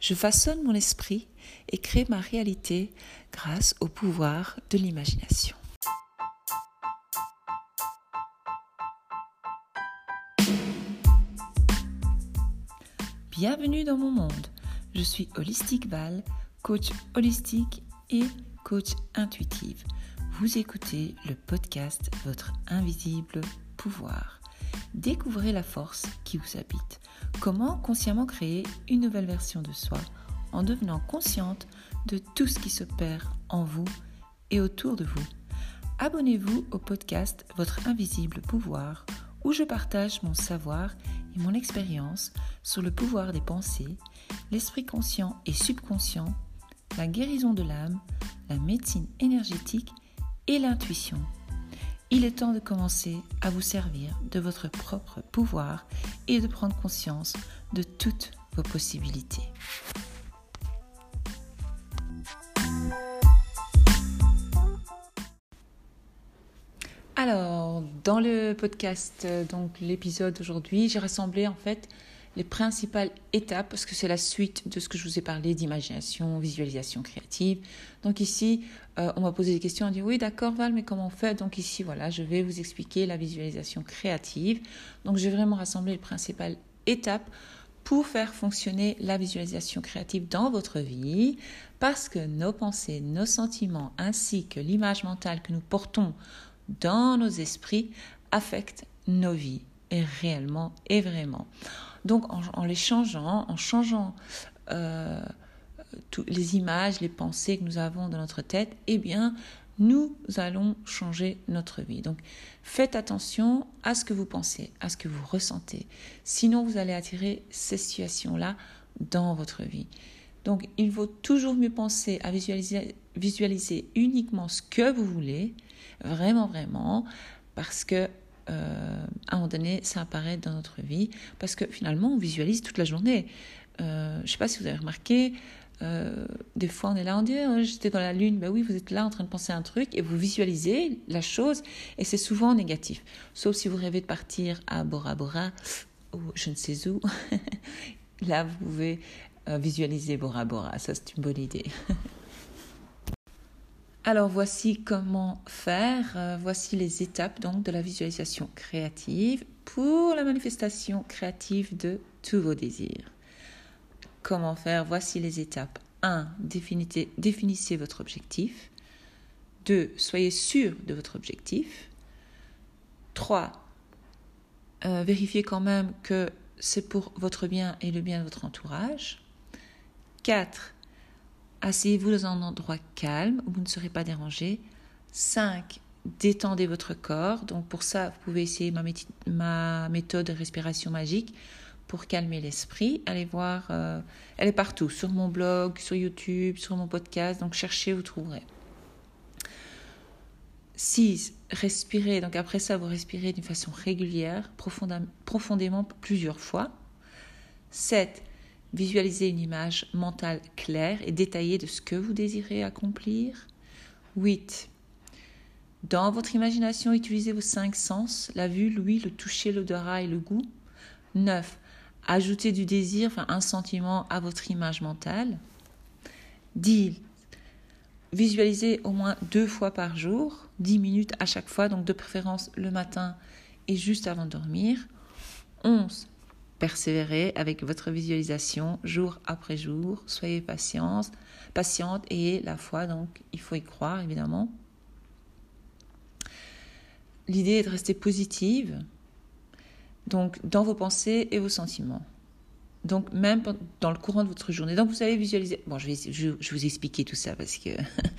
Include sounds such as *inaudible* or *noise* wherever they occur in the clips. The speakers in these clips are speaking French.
Je façonne mon esprit et crée ma réalité grâce au pouvoir de l'imagination. Bienvenue dans mon monde. Je suis Holistique Val, coach holistique et coach intuitive. Vous écoutez le podcast Votre invisible pouvoir. Découvrez la force qui vous habite. Comment consciemment créer une nouvelle version de soi en devenant consciente de tout ce qui se perd en vous et autour de vous. Abonnez-vous au podcast Votre invisible pouvoir où je partage mon savoir et mon expérience sur le pouvoir des pensées, l'esprit conscient et subconscient, la guérison de l'âme, la médecine énergétique et l'intuition. Il est temps de commencer à vous servir de votre propre pouvoir et de prendre conscience de toutes vos possibilités. Alors, dans le podcast, donc l'épisode d'aujourd'hui, j'ai rassemblé en fait les principales étapes, parce que c'est la suite de ce que je vous ai parlé d'imagination, visualisation créative. Donc ici, euh, on m'a posé des questions, on dit oui d'accord Val, mais comment on fait? Donc ici, voilà, je vais vous expliquer la visualisation créative. Donc j'ai vraiment rassemblé les principales étapes pour faire fonctionner la visualisation créative dans votre vie, parce que nos pensées, nos sentiments, ainsi que l'image mentale que nous portons dans nos esprits affectent nos vies, réellement et vraiment. Donc en, les changeant, en changeant euh, les images, les pensées que nous avons dans notre tête, eh bien, nous allons changer notre vie. Donc faites attention à ce que vous pensez, à ce que vous ressentez. Sinon, vous allez attirer ces situations-là dans votre vie. Donc il vaut toujours mieux penser à visualiser, visualiser uniquement ce que vous voulez, vraiment, vraiment, parce que euh, à un moment donné, ça apparaît dans notre vie, parce que finalement, on visualise toute la journée. Euh, je ne sais pas si vous avez remarqué, euh, des fois on est là, on dit oh, j'étais dans la lune, ben oui, vous êtes là en train de penser à un truc et vous visualisez la chose et c'est souvent négatif. Sauf si vous rêvez de partir à Bora Bora ou je ne sais où, *laughs* là vous pouvez visualiser Bora Bora, ça c'est une bonne idée. *laughs* Alors voici comment faire, euh, voici les étapes donc de la visualisation créative pour la manifestation créative de tous vos désirs. Comment faire? Voici les étapes. 1. Définissez, votre objectif. 2. Soyez sûr de votre objectif. 3. Euh, vérifiez quand même que c'est pour votre bien et le bien de votre entourage. 4 Asseyez-vous dans un endroit calme où vous ne serez pas dérangé. 5. Détendez votre corps. Donc pour ça, vous pouvez essayer ma, méthode de respiration magique pour calmer l'esprit. Allez voir, euh, elle est partout, sur mon blog, sur YouTube, sur mon podcast. Donc cherchez, vous trouverez. 6. Respirez. Donc après ça, vous respirez d'une façon régulière, profondément, profondément plusieurs fois. 7. Visualisez une image mentale claire et détaillée de ce que vous désirez accomplir. 8. Dans votre imagination, utilisez vos cinq sens, la vue, l'ouïe, le toucher, l'odorat et le goût. 9. Ajoutez du désir, enfin un sentiment à votre image mentale. 10. Visualisez au moins deux fois par jour, 10 minutes à chaque fois, donc de préférence le matin et juste avant de dormir. 11. Persévérez avec votre visualisation jour après jour. Soyez patiente, patiente et la foi, donc il faut y croire évidemment. L'idée est de rester positive, donc dans vos pensées et vos sentiments. Donc même dans le courant de votre journée. Donc vous allez visualiser. Bon, je vais, vous expliquer tout ça parce que.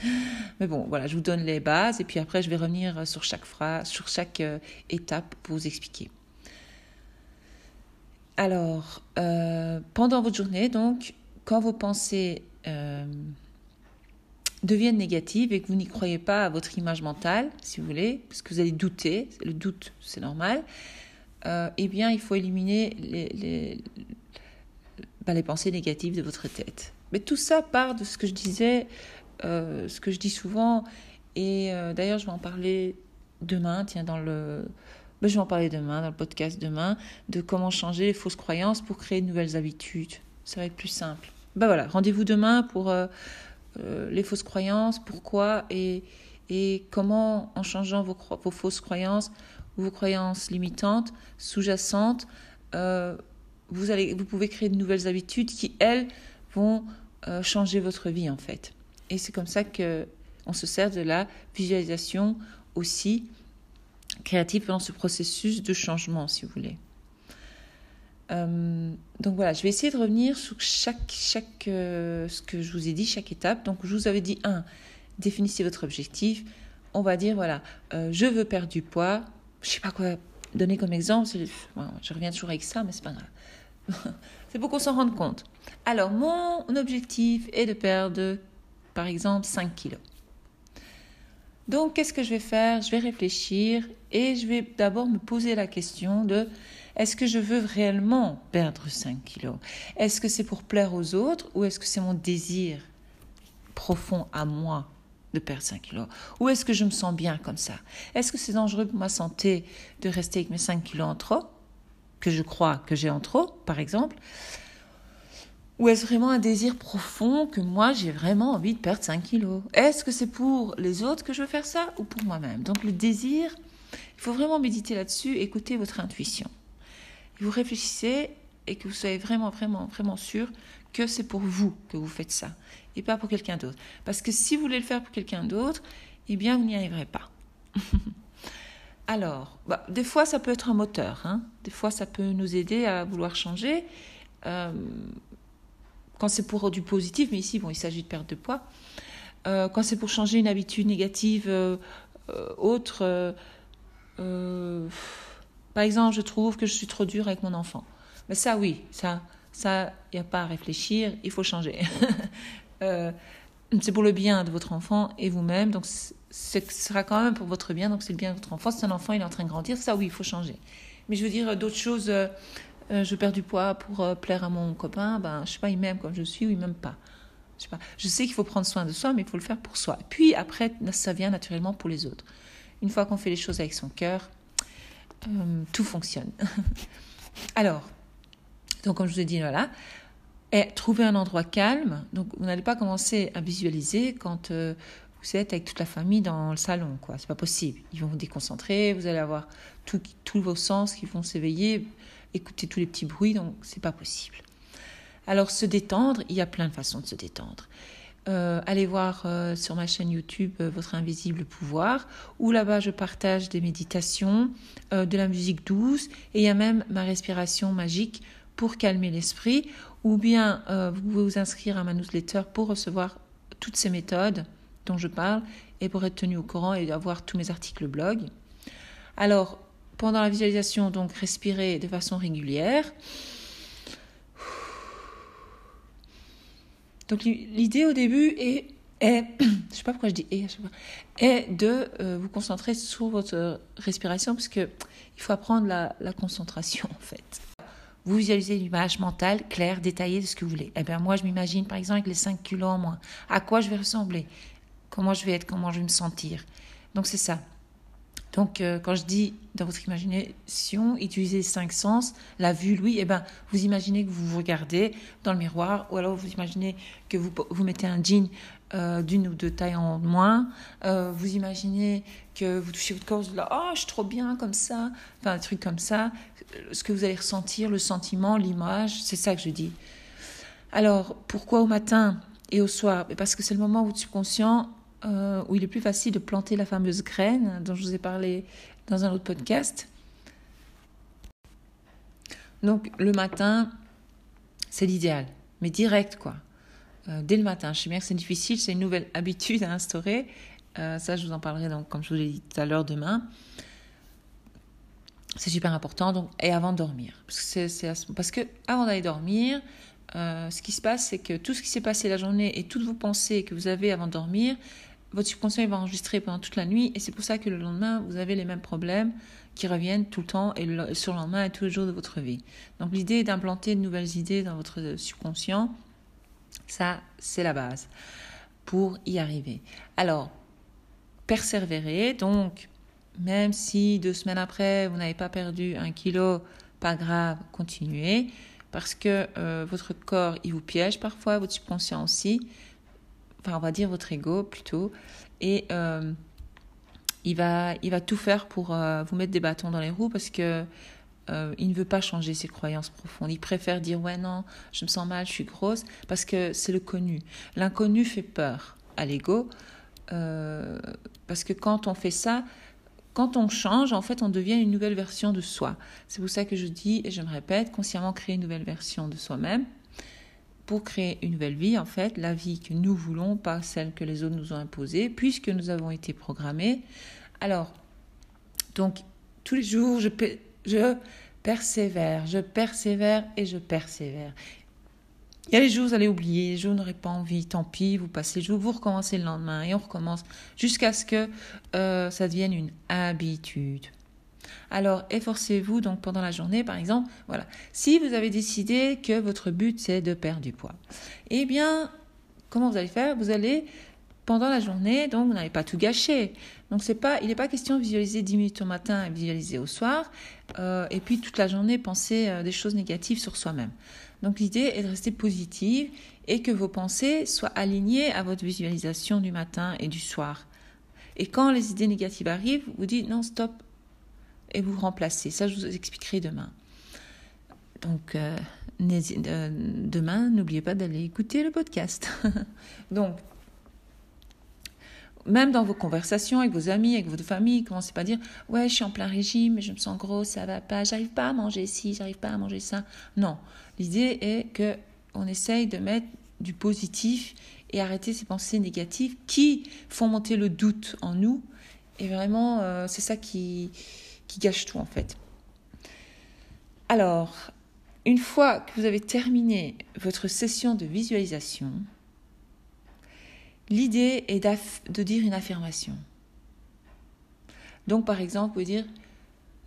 *laughs* Mais bon, voilà, je vous donne les bases et puis après je vais revenir sur chaque phrase, sur chaque euh, étape pour vous expliquer. Alors, euh, pendant votre journée, donc, quand vos pensées euh, deviennent négatives et que vous n'y croyez pas à votre image mentale, si vous voulez, parce que vous allez douter, le doute, c'est normal, euh, eh bien, il faut éliminer les, ben, les, pensées négatives de votre tête. Mais tout ça part de ce que je disais, ce que je dis souvent, et d'ailleurs, je vais en parler demain, tiens, dans le je vais en parler demain, dans le podcast demain, de comment changer les fausses croyances pour créer de nouvelles habitudes. Ça va être plus simple. ben voilà, rendez-vous demain pour euh, euh, les fausses croyances, pourquoi et, et comment, en changeant vos, vos fausses croyances, vos croyances limitantes, sous-jacentes, euh, vous, allez, vous pouvez créer de nouvelles habitudes qui, elles, vont changer votre vie en fait. Et c'est comme ça que on se sert de la visualisation aussi créative dans ce processus de changement, si vous voulez. Euh, donc voilà, je vais essayer de revenir sur chaque, chaque euh, ce que je vous ai dit, chaque étape. Donc je vous avais dit, un, définissez votre objectif. On va dire, voilà, euh, je veux perdre du poids. Je sais pas quoi donner comme exemple. je reviens toujours avec ça, mais c'est pas grave. *laughs* c'est pour qu'on s'en rende compte. Alors, mon objectif est de perdre, par exemple, 5 kilos. Donc, qu'est-ce que je vais faire? Je vais réfléchir et je vais d'abord me poser la question de est-ce que je veux réellement perdre 5 kilos? Est-ce que c'est pour plaire aux autres ou est-ce que c'est mon désir profond à moi de perdre 5 kilos? Ou est-ce que je me sens bien comme ça? Est-ce que c'est dangereux pour ma santé de rester avec mes 5 kilos en trop? Que je crois que j'ai en trop, par exemple ou est-ce vraiment un désir profond que moi j'ai vraiment envie de perdre 5 kilos? Est-ce que c'est pour les autres que je veux faire ça ou pour moi-même? Donc le désir, il faut vraiment méditer là-dessus, écouter votre intuition vous réfléchissez et que vous soyez vraiment, vraiment, vraiment sûr que c'est pour vous que vous faites ça et pas pour quelqu'un d'autre. Parce que si vous voulez le faire pour quelqu'un d'autre, eh bien, vous n'y arriverez pas. *laughs* Alors, bah, des fois, ça peut être un moteur. Hein. Des fois, ça peut nous aider à vouloir changer. Euh, quand c'est pour du positif, mais ici, bon, il s'agit de perte de poids. Euh, quand c'est pour changer une habitude négative euh, autre, par exemple, je trouve que je suis trop dure avec mon enfant. Mais ça, oui, ça, ça, il n'y a pas à réfléchir, il faut changer. *laughs* Euh, c'est pour le bien de votre enfant et vous-même, donc ce sera quand même pour votre bien, donc c'est le bien de votre enfant. C'est un enfant, il est en train de grandir, ça, oui, il faut changer. Mais je veux dire, d'autres choses, euh, euh, je perds du poids pour plaire à mon copain, ben, je sais pas, il m'aime comme je suis ou il m'aime pas. Je sais, qu'il faut prendre soin de soi, mais il faut le faire pour soi. Puis après, ça vient naturellement pour les autres. Une fois qu'on fait les choses avec son cœur, euh, tout fonctionne. *laughs* Alors, donc comme je vous ai dit, voilà, et trouver un endroit calme. Donc vous n'allez pas commencer à visualiser quand euh, vous êtes avec toute la famille dans le salon, quoi. C'est pas possible. Ils vont vous déconcentrer, vous allez avoir tous vos sens qui vont s'éveiller, écouter tous les petits bruits, donc c'est pas possible. Alors se détendre, il y a plein de façons de se détendre. Euh, allez voir euh, sur ma chaîne YouTube euh, Votre Invisible Pouvoir, où là-bas je partage des méditations, de la musique douce, et il y a même ma respiration magique pour calmer l'esprit, ou bien vous pouvez vous inscrire à ma newsletter pour recevoir toutes ces méthodes dont je parle et pour être tenu au courant et avoir tous mes articles blog. Alors, pendant la visualisation, donc respirez de façon régulière. Donc l'idée au début est, est *clears throat* je sais pas pourquoi je dis est, est de euh, vous concentrer sur votre respiration parce que il faut apprendre la, concentration en fait. Vous visualisez l'image mentale claire, détaillée de ce que vous voulez. Eh bien moi je m'imagine par exemple avec les 5 kilos en moins. À quoi je vais ressembler? Comment je vais être? Comment je vais me sentir? Donc c'est ça. Donc, euh, quand je dis dans votre imagination, utilisez cinq sens, la vue, l'ouïe, eh ben, vous imaginez que vous vous regardez dans le miroir, ou alors vous imaginez que vous, vous mettez un jean euh, d'une ou deux tailles en moins, euh, vous imaginez que vous touchez votre corps, vous dites là, oh, je suis trop bien comme ça, enfin, un truc comme ça, ce que vous allez ressentir, le sentiment, l'image, c'est ça que je dis. Alors, pourquoi au matin et au soir? Parce que c'est le moment où votre subconscient euh, où il est plus facile de planter la fameuse graine dont je vous ai parlé dans un autre podcast. Donc le matin, c'est l'idéal, mais direct quoi. Euh, dès le matin, je sais bien que c'est difficile, c'est une nouvelle habitude à instaurer. Euh, ça, je vous en parlerai donc, comme je vous l'ai dit tout à l'heure demain. C'est super important. Donc, et avant de dormir, parce que, avant d'aller dormir, ce qui se passe, c'est que tout ce qui s'est passé la journée et toutes vos pensées que vous avez avant de dormir, votre subconscient va enregistrer pendant toute la nuit et c'est pour ça que le lendemain, vous avez les mêmes problèmes qui reviennent tout le temps et le surlendemain et tous les jours de votre vie. Donc l'idée d'implanter de nouvelles idées dans votre subconscient. Ça, c'est la base pour y arriver. Alors, persévérer, donc même si deux semaines après, vous n'avez pas perdu un kilo, pas grave, continuez. parce que euh, votre corps, il vous piège parfois, votre subconscient aussi, enfin on va dire votre ego plutôt, et euh, il, va, il va tout faire pour euh, vous mettre des bâtons dans les roues parce que il ne veut pas changer ses croyances profondes. Il préfère dire ouais non, je me sens mal, je suis grosse, parce que c'est le connu. L'inconnu fait peur à l'ego, parce que quand on fait ça, quand on change, en fait, on devient une nouvelle version de soi. C'est pour ça que je dis, et je me répète, consciemment créer une nouvelle version de soi-même pour créer une nouvelle vie, en fait, la vie que nous voulons, pas celle que les autres nous ont imposée, puisque nous avons été programmés. Alors, donc, tous les jours, je, persévère, je persévère et je persévère. Il y a les jours, vous allez oublier, les jours, n'aurez pas envie, tant pis, vous passez le jour, vous recommencez le lendemain et on recommence jusqu'à ce que euh, ça devienne une habitude. Alors, efforcez-vous donc pendant la journée, par exemple, voilà. Si vous avez décidé que votre but c'est de perdre du poids, eh bien, comment vous allez faire? Vous allez pendant la journée, donc vous n'allez pas tout gâcher. Donc c'est pas, il n'est pas question de visualiser 10 minutes au matin et visualiser au soir, euh, et puis toute la journée penser euh, des choses négatives sur soi-même. Donc l'idée est de rester positive et que vos pensées soient alignées à votre visualisation du matin et du soir. Et quand les idées négatives arrivent, vous dites non, stop, et vous remplacez. Ça, je vous expliquerai demain. Donc, euh, euh, demain, n'oubliez pas d'aller écouter le podcast. *laughs* Donc, même dans vos conversations avec vos amis, avec votre famille, commencez pas à dire ouais, je suis en plein régime, je me sens grosse, ça va pas, j'arrive pas à manger ci, j'arrive pas à manger ça. Non, l'idée est que on essaye de mettre du positif et arrêter ces pensées négatives qui font monter le doute en nous. Et vraiment, euh, c'est ça qui, qui gâche tout en fait. Alors, une fois que vous avez terminé votre session de visualisation, L'idée est de dire une affirmation. Donc, par exemple, vous pouvez dire,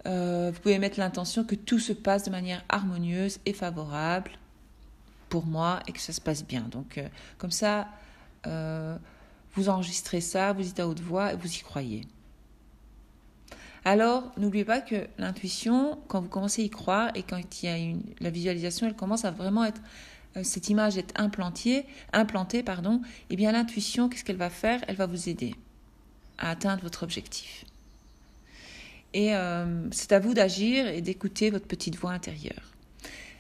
euh, vous pouvez mettre l'intention que tout se passe de manière harmonieuse et favorable pour moi et que ça se passe bien. Donc, euh, comme ça, euh, vous enregistrez ça, vous dites à haute voix et vous y croyez. Alors, n'oubliez pas que l'intuition, quand vous commencez à y croire et quand il y a la visualisation, elle commence à vraiment être euh, cette image est implantée, implantée pardon, eh bien l'intuition, qu'est-ce qu'elle va faire? Elle va vous aider à atteindre votre objectif. Et euh, c'est à vous d'agir et d'écouter votre petite voix intérieure.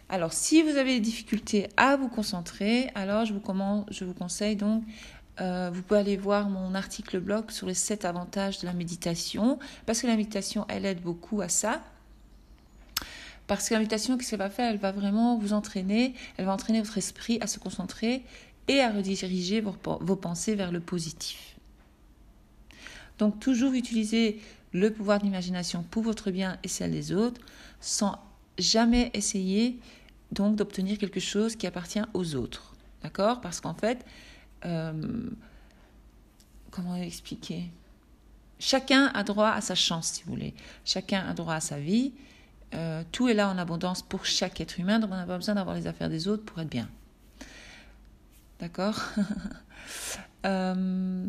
Alors, si vous avez des difficultés à vous concentrer, alors je vous, je vous conseille donc, euh, vous pouvez aller voir mon article blog sur les 7 avantages de la méditation, parce que la méditation, elle aide beaucoup à ça. Parce que l'invitation, qu'est-ce qu'elle va faire? Elle va vraiment vous entraîner, elle va entraîner votre esprit à se concentrer et à rediriger vos, vos pensées vers le positif. Donc toujours utiliser le pouvoir de l'imagination pour votre bien et celle des autres, sans jamais essayer donc d'obtenir quelque chose qui appartient aux autres. D'accord? Parce qu'en fait, euh, comment expliquer? Chacun a droit à sa chance, si vous voulez. Chacun a droit à sa vie. Euh, tout est là en abondance pour chaque être humain, donc on n'a pas besoin d'avoir les affaires des autres pour être bien. D'accord? *laughs* Euh,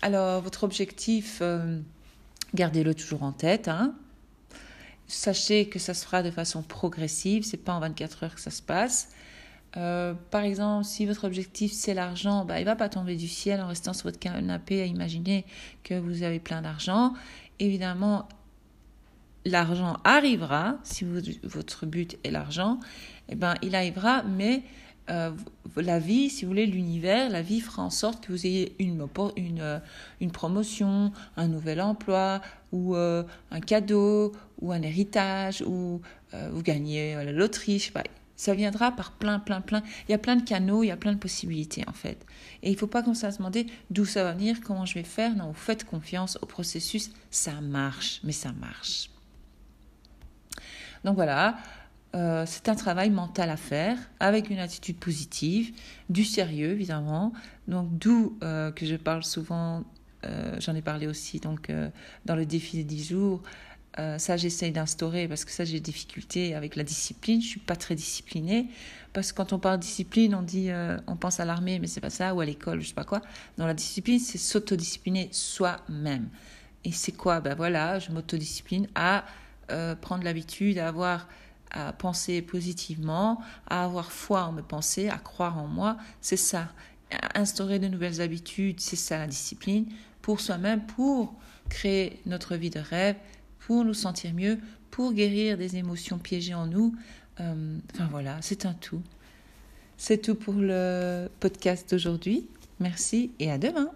Alors, votre objectif, gardez-le toujours en tête. Hein. Sachez que ça se fera de façon progressive, c'est pas en 24 heures que ça se passe. Par exemple, si votre objectif c'est l'argent, bah, il va pas tomber du ciel en restant sur votre canapé à imaginer que vous avez plein d'argent. Évidemment, l'argent arrivera, si votre but est l'argent, eh ben, il arrivera, mais euh, la vie, si vous voulez, l'univers, la vie fera en sorte que vous ayez une, euh, promotion, un nouvel emploi, ou euh, un cadeau, ou un héritage, ou vous gagnez la loterie. Ça viendra par plein, plein, plein. Il y a plein de canaux, il y a plein de possibilités en fait. Et il ne faut pas commencer à se demander d'où ça va venir, comment je vais faire. Non, vous faites confiance au processus. Ça marche, mais ça marche. Donc voilà, euh, c'est un travail mental à faire avec une attitude positive, du sérieux évidemment. Donc d'où euh, que je parle souvent, euh, j'en ai parlé aussi donc dans le défi des 10 jours. Ça j'essaye d'instaurer parce que ça j'ai des difficultés avec la discipline. Je suis pas très disciplinée parce que quand on parle discipline, on dit on pense à l'armée mais c'est pas ça ou à l'école, je sais pas quoi. Non la discipline c'est s'autodiscipliner soi-même. Et c'est quoi? Ben voilà, je m'autodiscipline à euh, prendre l'habitude à avoir à penser positivement, à avoir foi en mes pensées, à croire en moi. C'est ça. Instaurer de nouvelles habitudes, c'est ça la discipline pour soi-même, pour créer notre vie de rêve, pour nous sentir mieux, pour guérir des émotions piégées en nous. Euh, enfin voilà, c'est un tout. C'est tout pour le podcast d'aujourd'hui. Merci et à demain.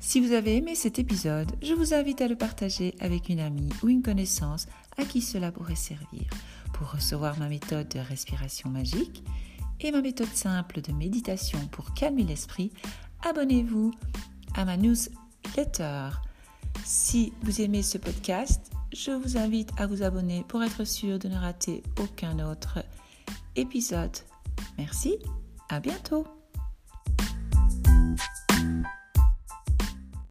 Si vous avez aimé cet épisode, je vous invite à le partager avec une amie ou une connaissance à qui cela pourrait servir. Pour recevoir ma méthode de respiration magique et ma méthode simple de méditation pour calmer l'esprit, abonnez-vous à ma newsletter. Si vous aimez ce podcast, je vous invite à vous abonner pour être sûr de ne rater aucun autre épisode. Merci, à bientôt